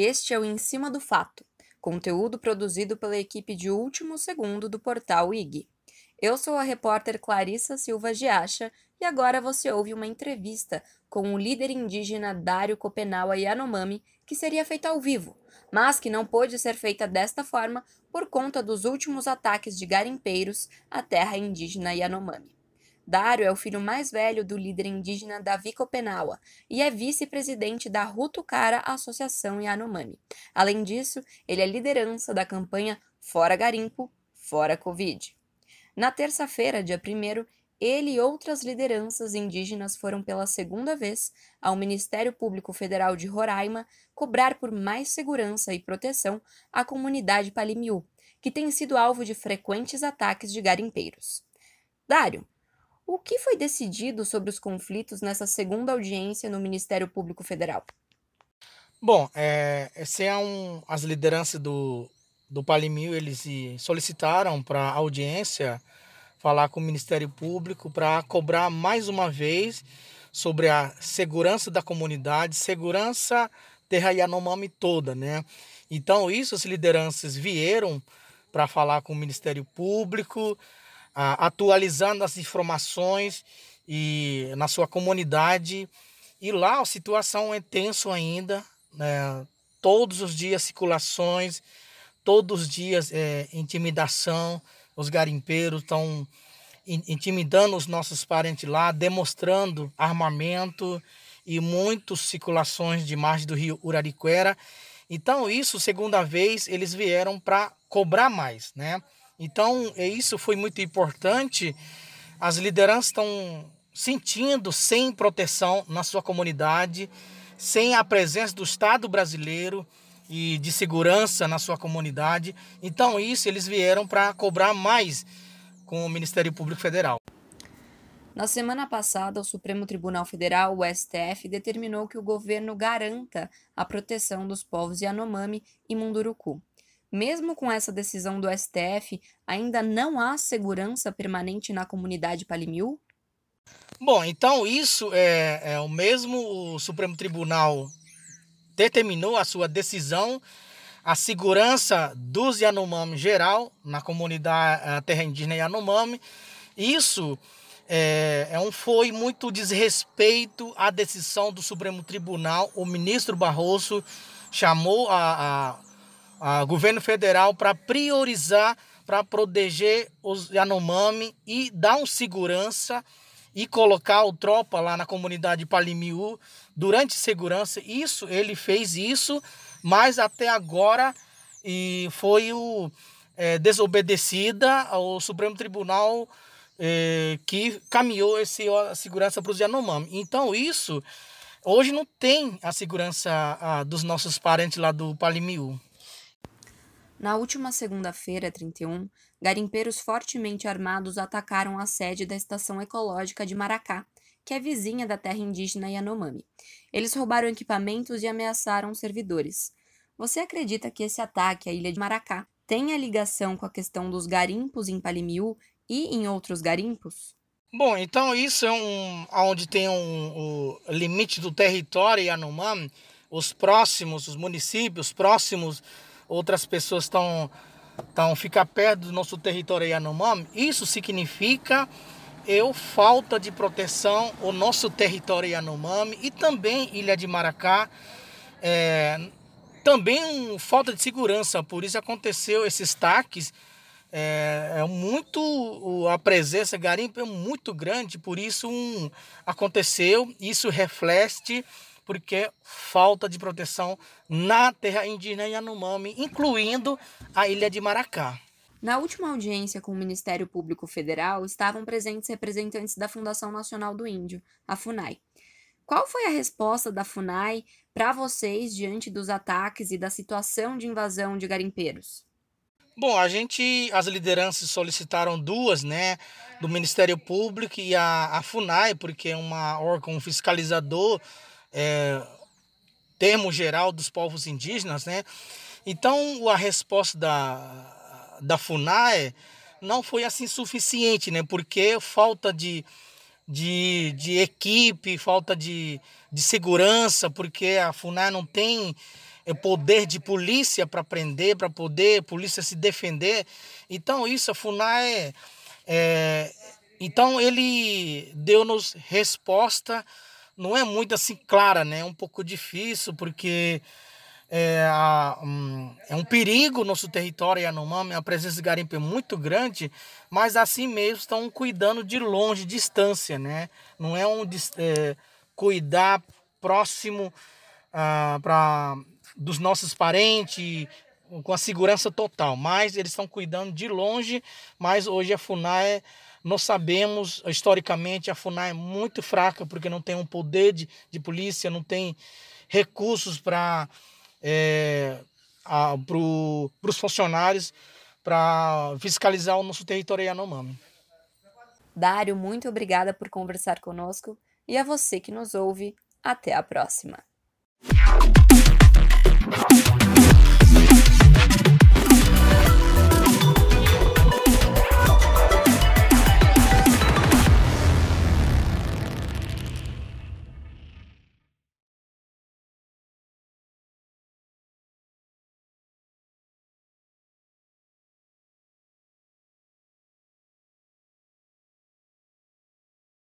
Este é o Em Cima do Fato, conteúdo produzido pela equipe de último segundo do portal IG. Eu sou a repórter Clarissa Silva Giacha e agora você ouve uma entrevista com o líder indígena Dário Copenaua Yanomami, que seria feita ao vivo, mas que não pôde ser feita desta forma por conta dos últimos ataques de garimpeiros à terra indígena Yanomami. Dário é o filho mais velho do líder indígena Davi Copenaua e é vice-presidente da Rutucara Associação Yanomami. Além disso, ele é liderança da campanha Fora Garimpo, Fora Covid. Na terça-feira, dia 1 ele e outras lideranças indígenas foram pela segunda vez ao Ministério Público Federal de Roraima cobrar por mais segurança e proteção à comunidade Palimiú, que tem sido alvo de frequentes ataques de garimpeiros. Dário, o que foi decidido sobre os conflitos nessa segunda audiência no Ministério Público Federal? Bom, é, esse é um, as lideranças do, do Palimil, eles solicitaram para a audiência falar com o Ministério Público para cobrar mais uma vez sobre a segurança da comunidade, segurança terra Yanomami toda, né? Então, isso as lideranças vieram para falar com o Ministério Público, atualizando as informações e na sua comunidade. E lá a situação é tenso ainda, né? todos os dias circulações, todos os dias é, intimidação, os garimpeiros estão intimidando os nossos parentes lá, demonstrando armamento e muitas circulações de margem do rio Urariquera. Então, isso, segunda vez, eles vieram para cobrar mais, né? Então, isso foi muito importante. As lideranças estão sentindo sem proteção na sua comunidade, sem a presença do Estado brasileiro e de segurança na sua comunidade. Então, isso eles vieram para cobrar mais com o Ministério Público Federal. Na semana passada, o Supremo Tribunal Federal, o STF, determinou que o governo garanta a proteção dos povos Yanomami e Munduruku. Mesmo com essa decisão do STF, ainda não há segurança permanente na comunidade Palimiu? Bom, então isso é, é o mesmo o Supremo Tribunal determinou a sua decisão a segurança dos Yanomami geral na comunidade terra indígena Yanomami. Isso é, é um, foi muito desrespeito à decisão do Supremo Tribunal. O ministro Barroso chamou a, a a governo federal para priorizar, para proteger os Yanomami e dar um segurança e colocar o tropa lá na comunidade Palimiú durante segurança. Isso, ele fez isso, mas até agora e foi o é, desobedecida ao Supremo Tribunal é, que caminhou esse, a segurança para os Yanomami. Então isso, hoje não tem a segurança a, dos nossos parentes lá do Palimiú. Na última segunda-feira, 31, garimpeiros fortemente armados atacaram a sede da Estação Ecológica de Maracá, que é vizinha da terra indígena Yanomami. Eles roubaram equipamentos e ameaçaram servidores. Você acredita que esse ataque à ilha de Maracá tenha ligação com a questão dos garimpos em Palimiú e em outros garimpos? Bom, então isso é um onde tem um, o limite do território Yanomami, os próximos, os municípios próximos outras pessoas estão estão ficar perto do nosso território Yanomami, isso significa eu falta de proteção o nosso território Yanomami e também Ilha de Maracá, é, também falta de segurança, por isso aconteceu esses taques, é, é muito a presença garimpo é muito grande, por isso um, aconteceu, isso reflete porque falta de proteção na terra indígena Yanomami, incluindo a ilha de Maracá. Na última audiência com o Ministério Público Federal, estavam presentes representantes da Fundação Nacional do Índio, a FUNAI. Qual foi a resposta da FUNAI para vocês diante dos ataques e da situação de invasão de garimpeiros? Bom, a gente, as lideranças solicitaram duas, né, do Ministério Público e a, a FUNAI, porque é uma órgão fiscalizador é, termo geral dos povos indígenas, né? Então a resposta da, da FUNAE não foi assim suficiente, né? Porque falta de, de, de equipe, falta de, de segurança, porque a FUNAE não tem é, poder de polícia para prender, para poder polícia se defender. Então isso a Funai é, então ele deu-nos resposta, não é muito assim clara, né? É um pouco difícil porque é, a, um, é um perigo nosso território Yanomami, a presença de garimpo é muito grande, mas assim mesmo estão cuidando de longe, distância, né? Não é um é, cuidar próximo ah, para dos nossos parentes com a segurança total, mas eles estão cuidando de longe, mas hoje a FUNAI nós sabemos, historicamente, a FUNAI é muito fraca, porque não tem um poder de, de polícia, não tem recursos para é, para os funcionários para fiscalizar o nosso território Yanomami. Dário, muito obrigada por conversar conosco e a você que nos ouve, até a próxima.